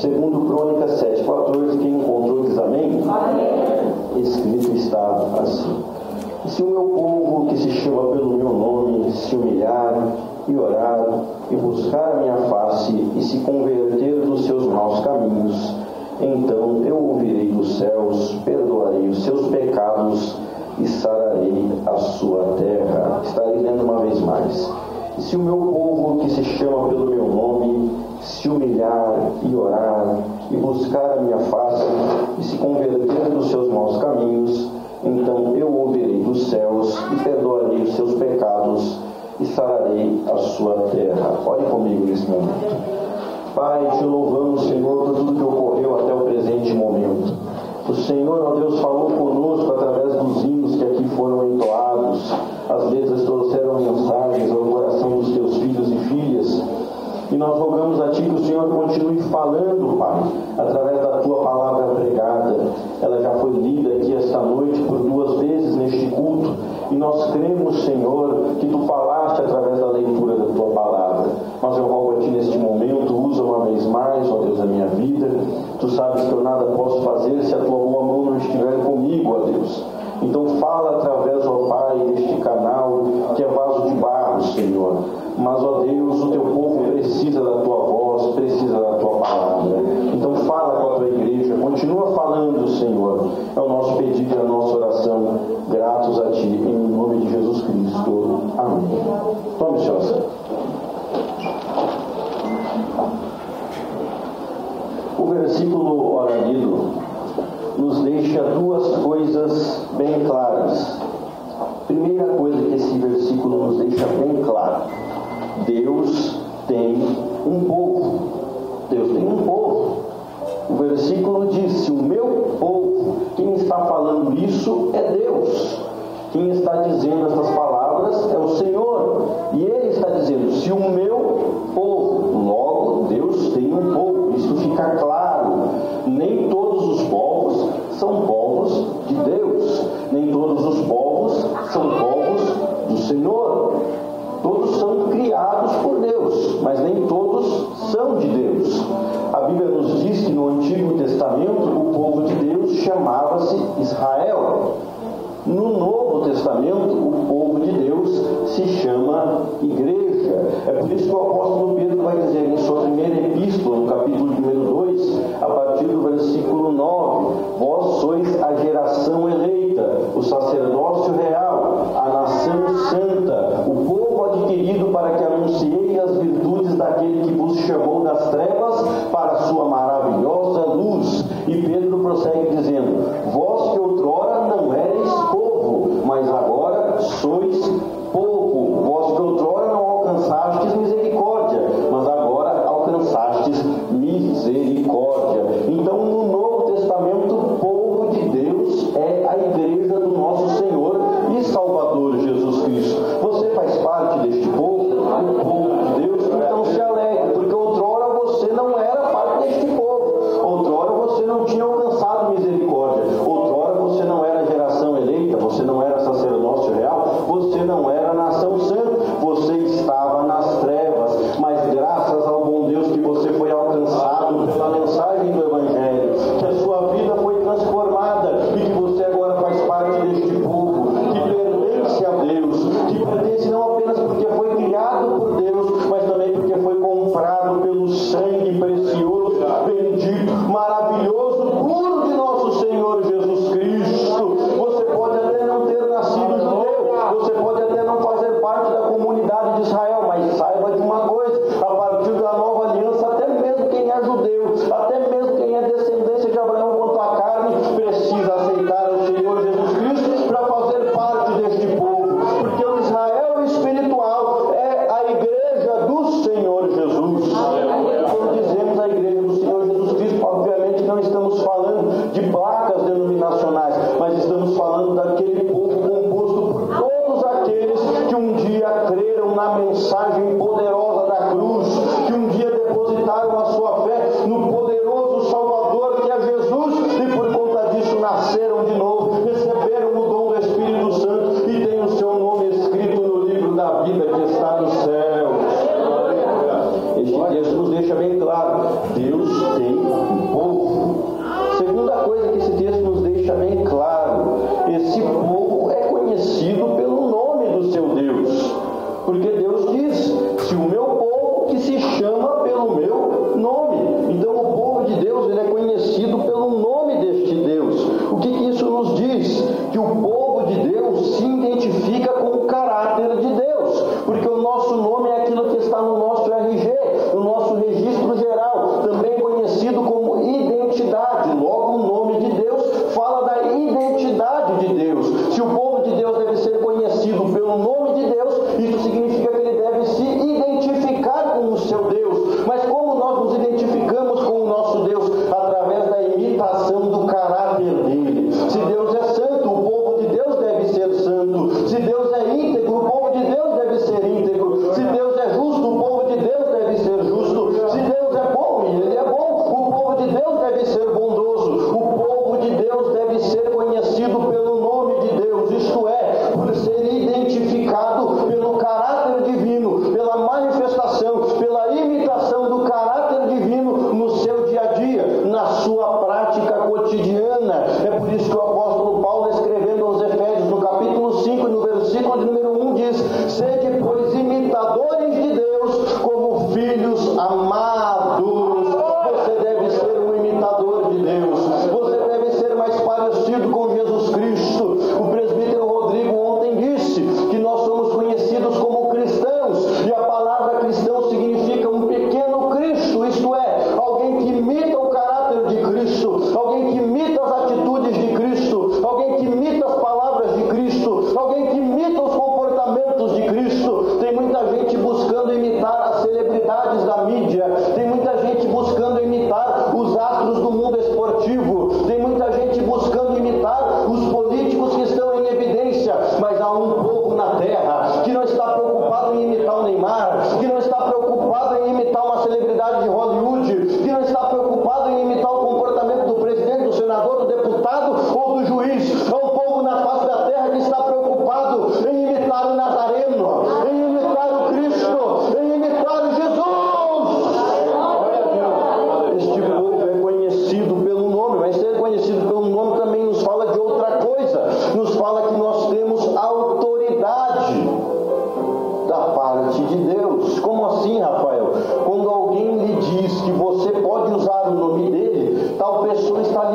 Segundo Crônicas 7, 14, quem encontrou diz amém? amém. Escrito está assim. Se o meu povo, que se chama pelo meu nome, se humilhar e orar e buscar a minha face e se converter dos seus maus caminhos, então eu ouvirei dos céus, perdoarei os seus pecados e sararei a sua terra. Estarei lendo uma vez mais. E se o meu povo, que se chama pelo meu nome, se humilhar e orar e buscar a minha face e se converter dos seus maus caminhos, então eu ouvirei dos céus e perdoarei os seus pecados e sararei a sua terra. Olhe comigo nesse momento. Pai, te louvamos, Senhor, por tudo que ocorreu até o presente momento. O Senhor, ó Deus, falou conosco através dos hinos que aqui foram entoados. As letras trouxeram mensagens ao nós rogamos a Ti que o Senhor continue falando, Pai, através da Tua palavra pregada. Ela já foi lida aqui esta noite por duas vezes neste culto. E nós cremos, Senhor, que Tu falaste através da leitura da Tua palavra. Mas eu rogo a Ti neste momento, usa uma vez mais, ó Deus, a minha vida. Tu sabes que eu nada posso fazer se a Tua boa mão não estiver comigo, ó Deus. Então fala através, ó Pai, deste canal, que é vaso de barro, Senhor. Mas, ó Deus, o teu continua falando, Senhor. É o nosso pedido e a nossa oração, gratos a Ti, em nome de Jesus Cristo. Amém. Tome, senhor. O versículo na mensagem poderosa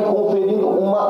conferindo uma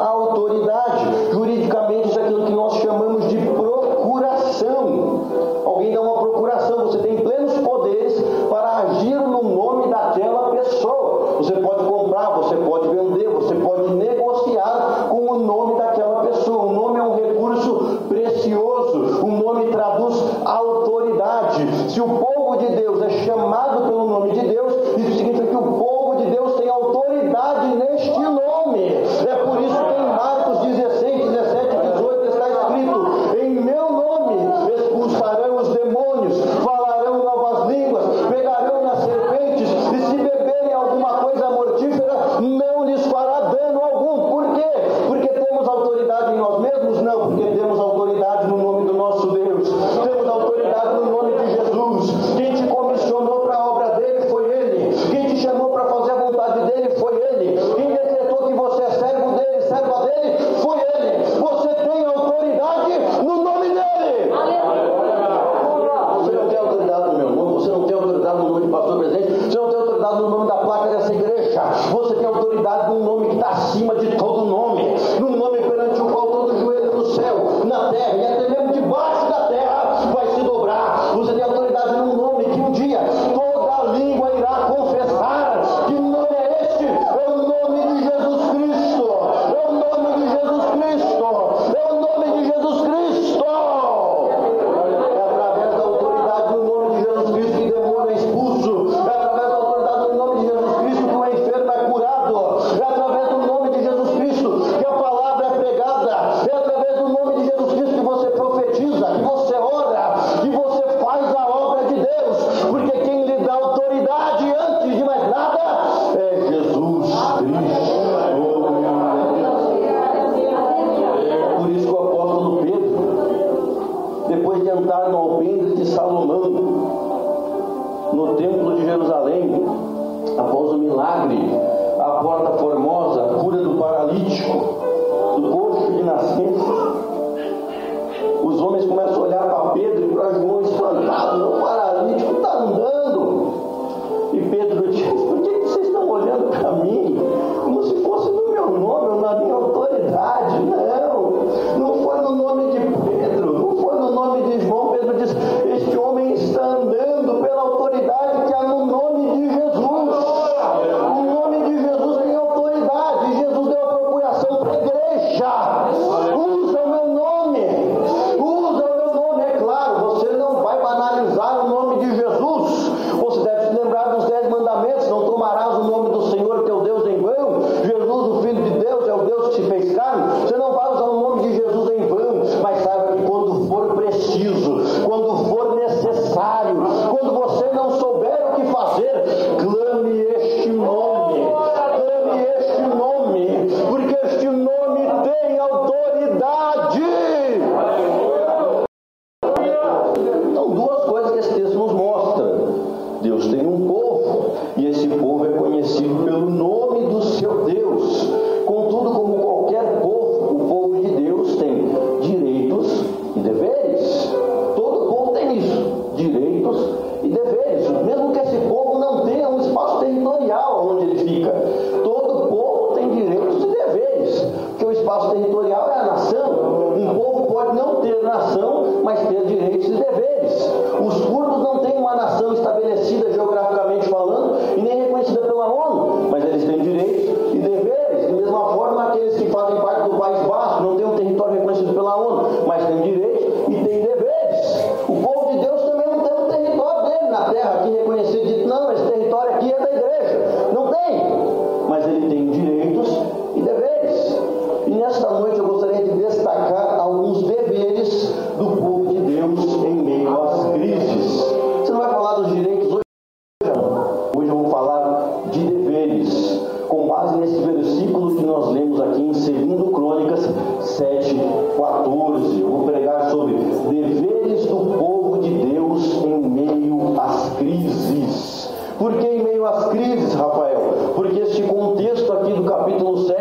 crises, Rafael, porque esse contexto aqui do capítulo 7.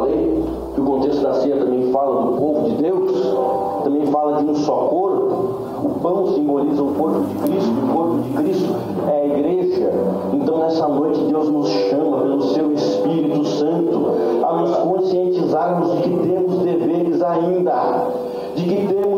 falei, que o contexto da ceia também fala do povo de Deus, também fala de um só corpo. O pão simboliza o corpo de Cristo, e o corpo de Cristo é a igreja. Então, nessa noite, Deus nos chama pelo seu Espírito Santo a nos conscientizarmos de que temos deveres ainda, de que temos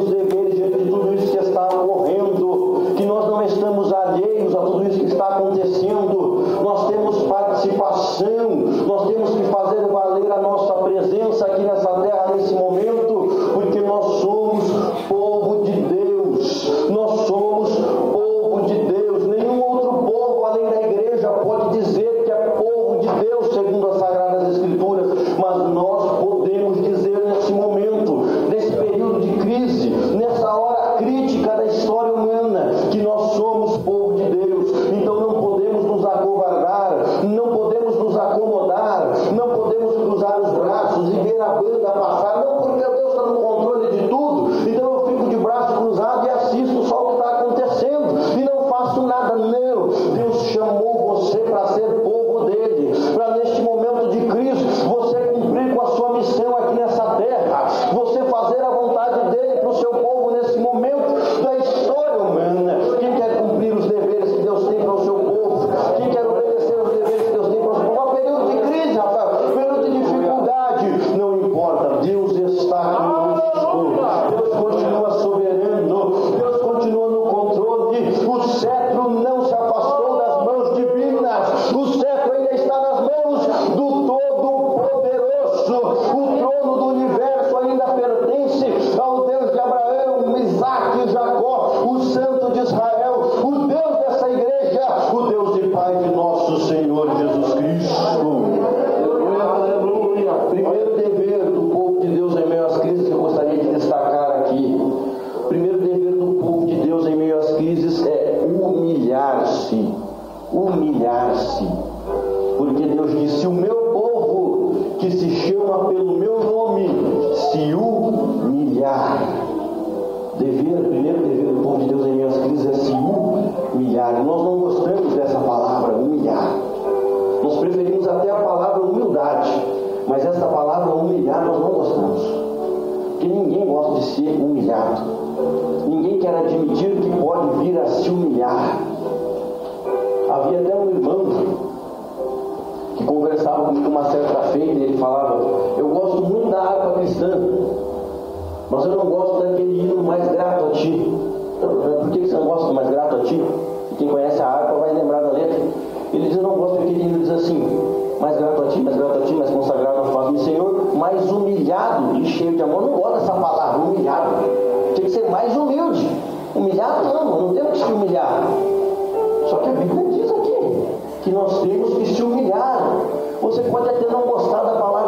que nós temos que se humilhar. Você pode até não gostar da palavra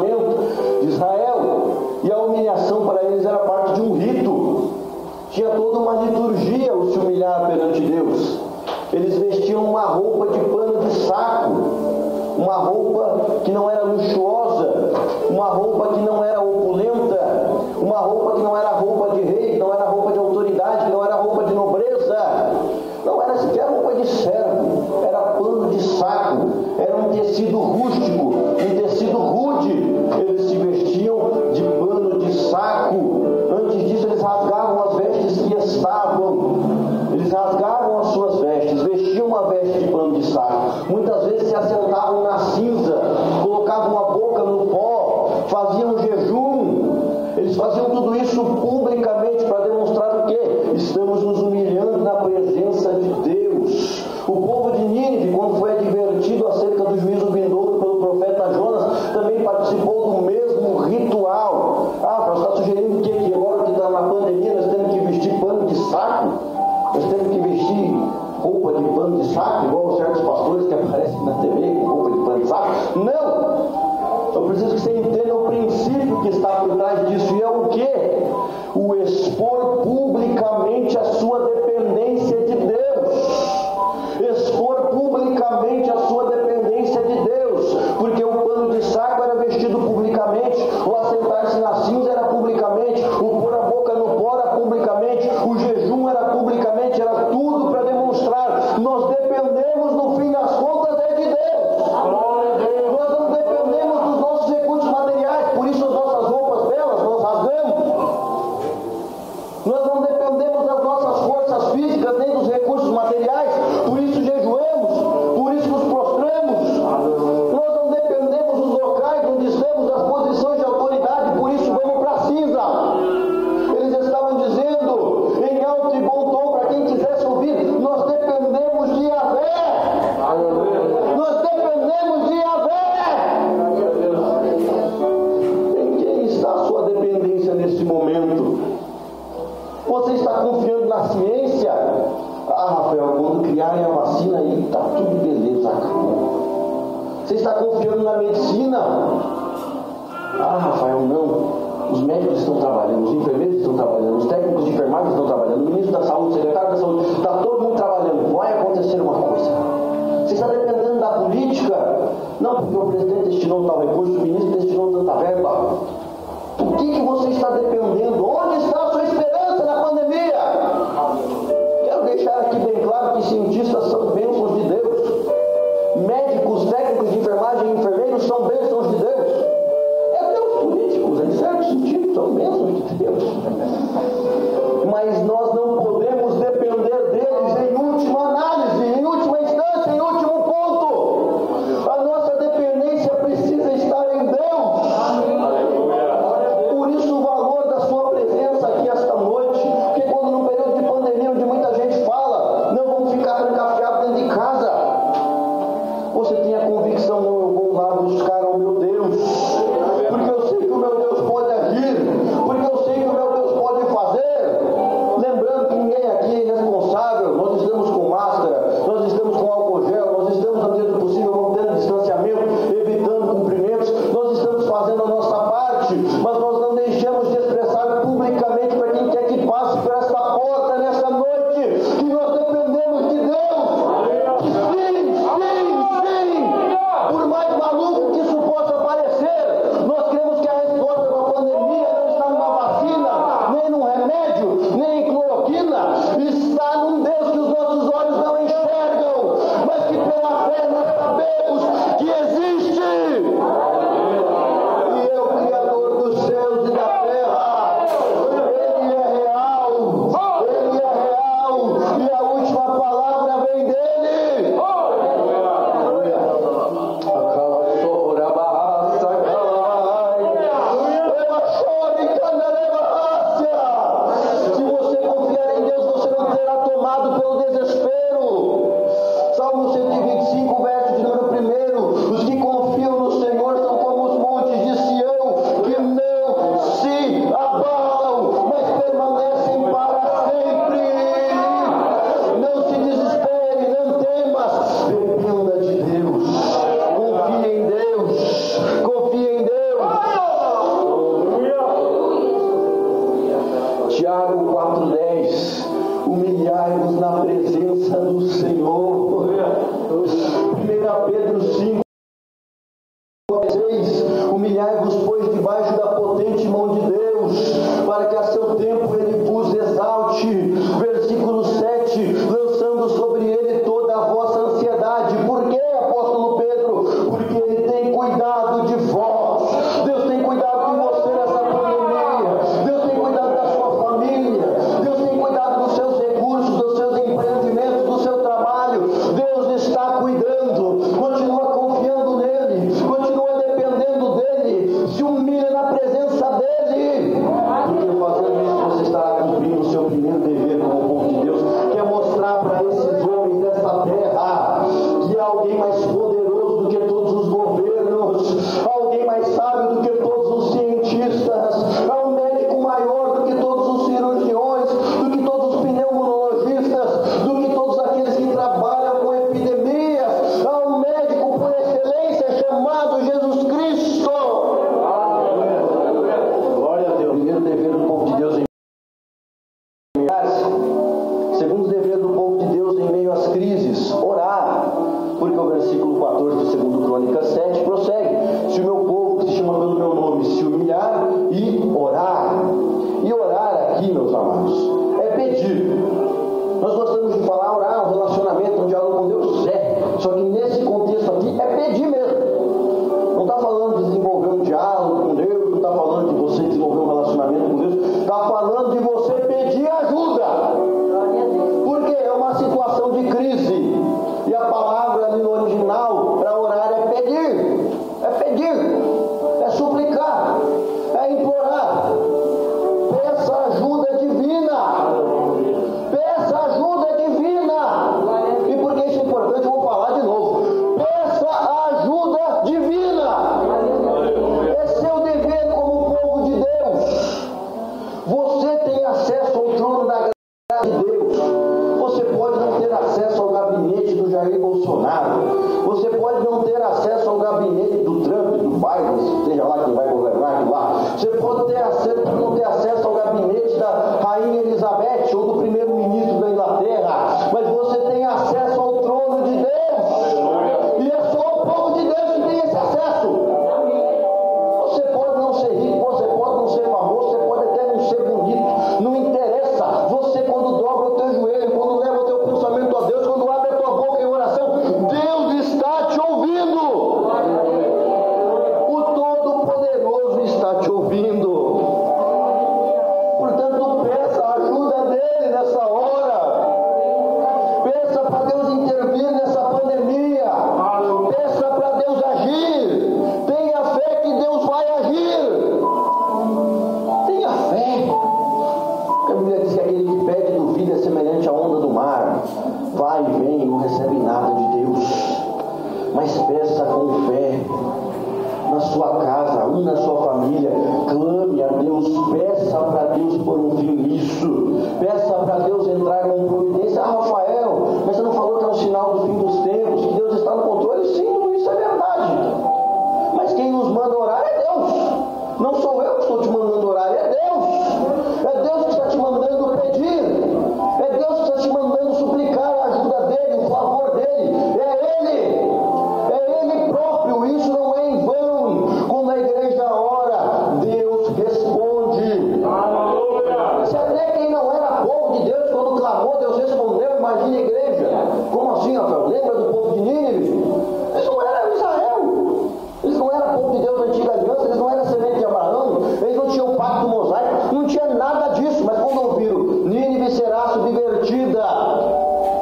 de Israel. E a humilhação para eles era parte de um rito. Tinha toda uma liturgia o se humilhar perante Deus. Eles vestiam uma roupa de pano de saco, uma roupa que não era luxuosa, uma roupa que não era opulenta, uma roupa que não era roupa de rei, não era roupa de autoridade, não era roupa de nobreza, não era sequer roupa de servo, era pano de saco, era um tecido rústico.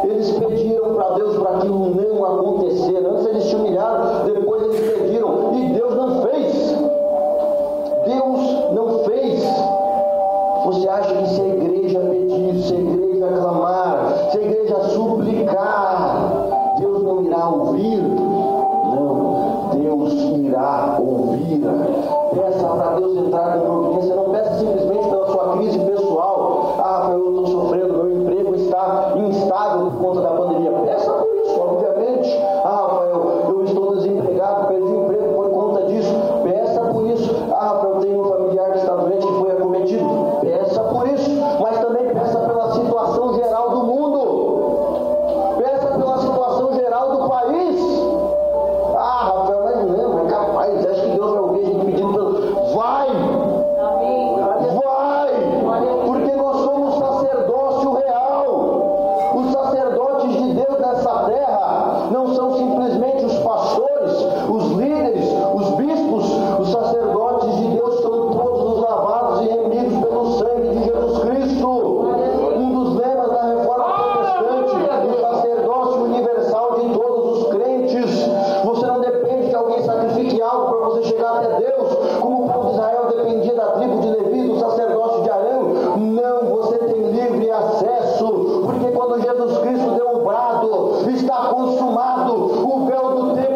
Eles pediram para Deus para aquilo não acontecer. Antes rasgado o véu do templo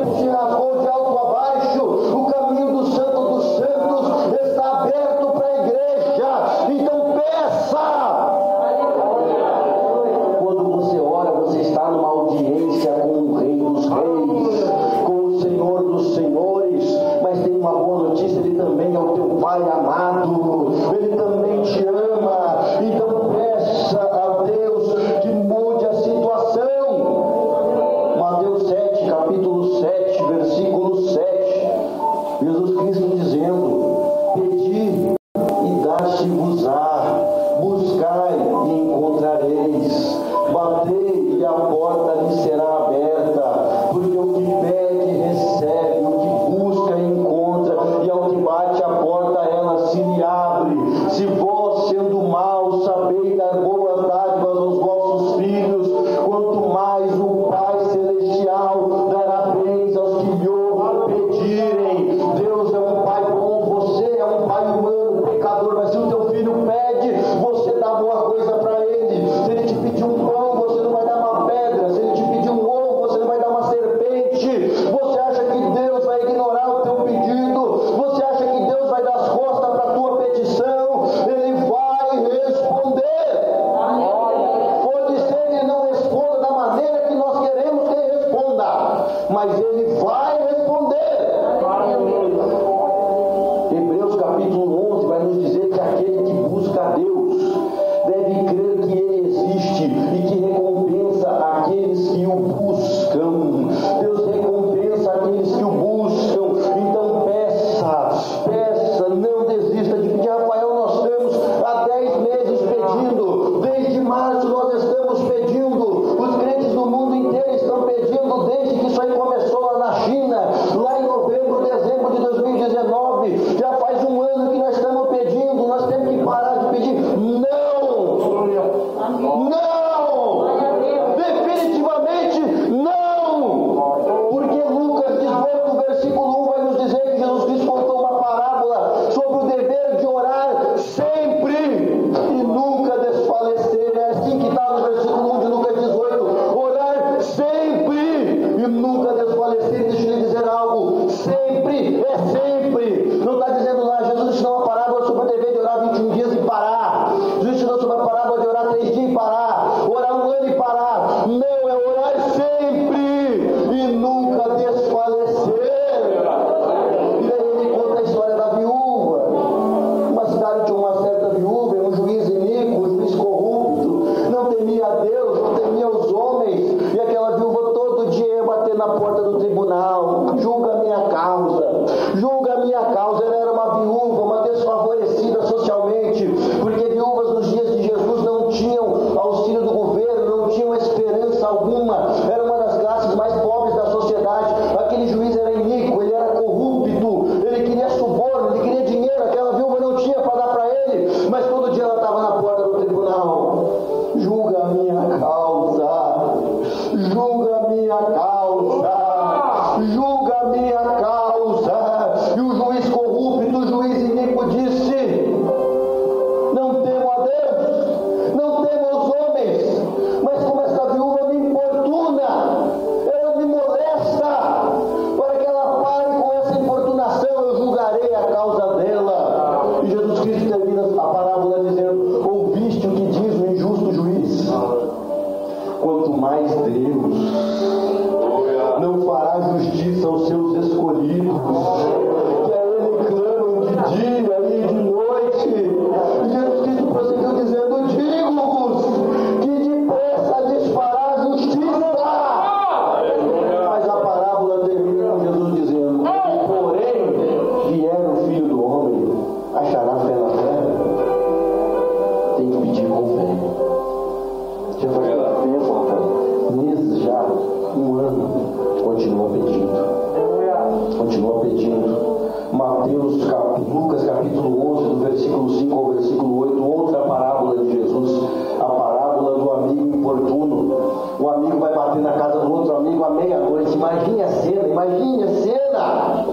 amigo importuno. Um amigo vai bater na casa do outro amigo à meia-noite. Imagine a cena, imagine a cena.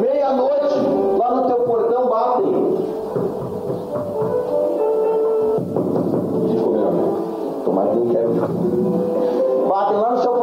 Meia-noite, lá no teu portão batem. Desculpa, meu amigo. Tomara que não quero. Batem lá no seu portão.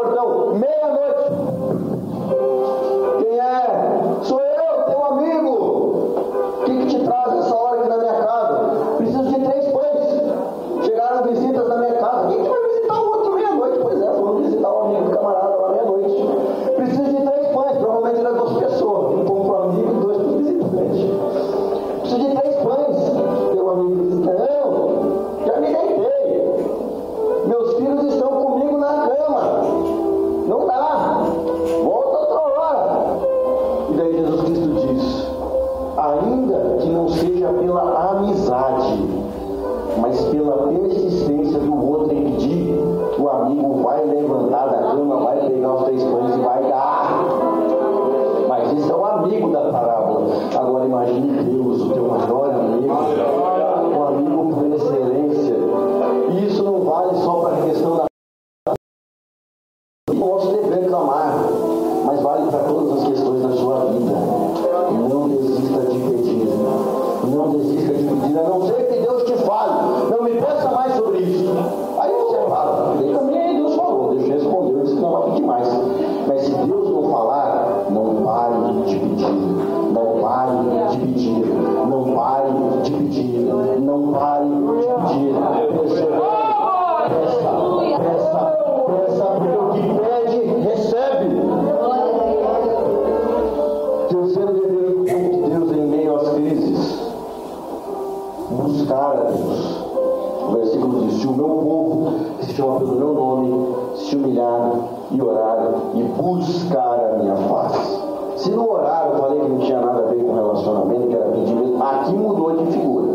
buscar a minha face. Se no horário eu falei que não tinha nada a ver com relacionamento, que era pedimento, aqui mudou de figura.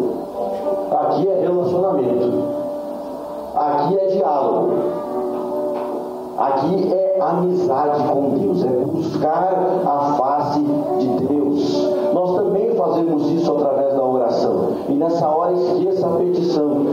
Aqui é relacionamento. Aqui é diálogo. Aqui é amizade com Deus, é buscar a face de Deus. Nós também fazemos isso através da oração. E nessa hora esqueça a petição.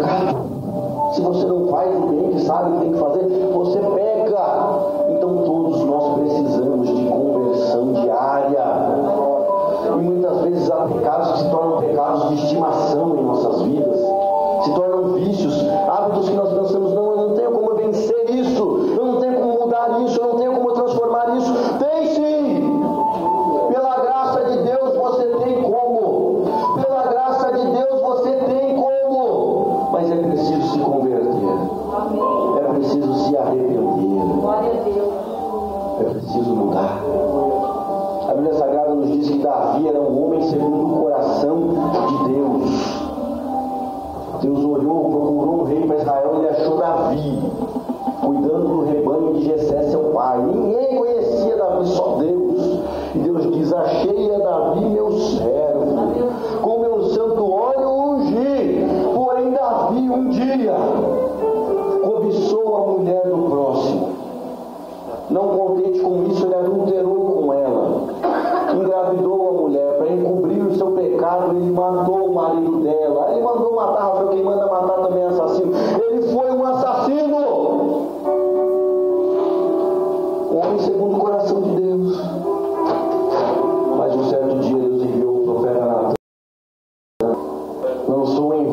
pecado, se você não faz o bem que sabe o que tem que fazer, você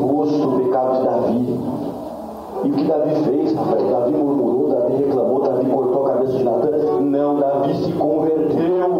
Gosto do pecado de Davi. E o que Davi fez, rapaz? Davi murmurou, Davi reclamou, Davi cortou a cabeça de Natan. Não, Davi se converteu.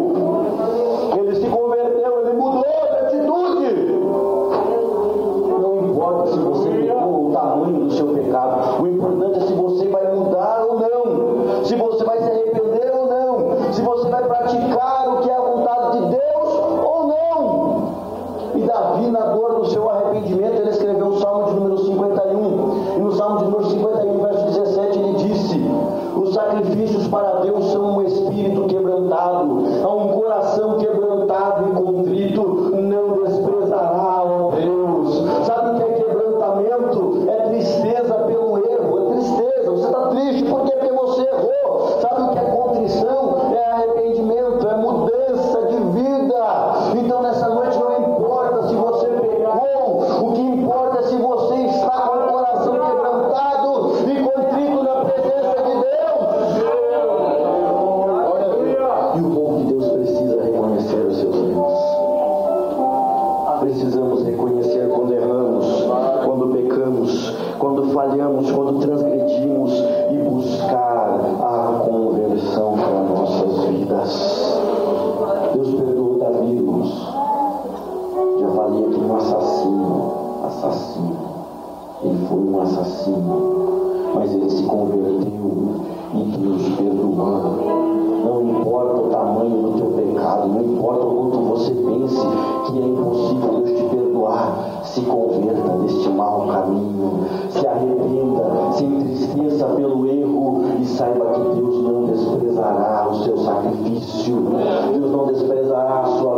converteu e Deus nos perdoou. Não importa o tamanho do teu pecado, não importa o quanto você pense que é impossível Deus te perdoar, se converta deste mau caminho, se arrependa, se entristeça pelo erro e saiba que Deus não desprezará o seu sacrifício, Deus não desprezará a sua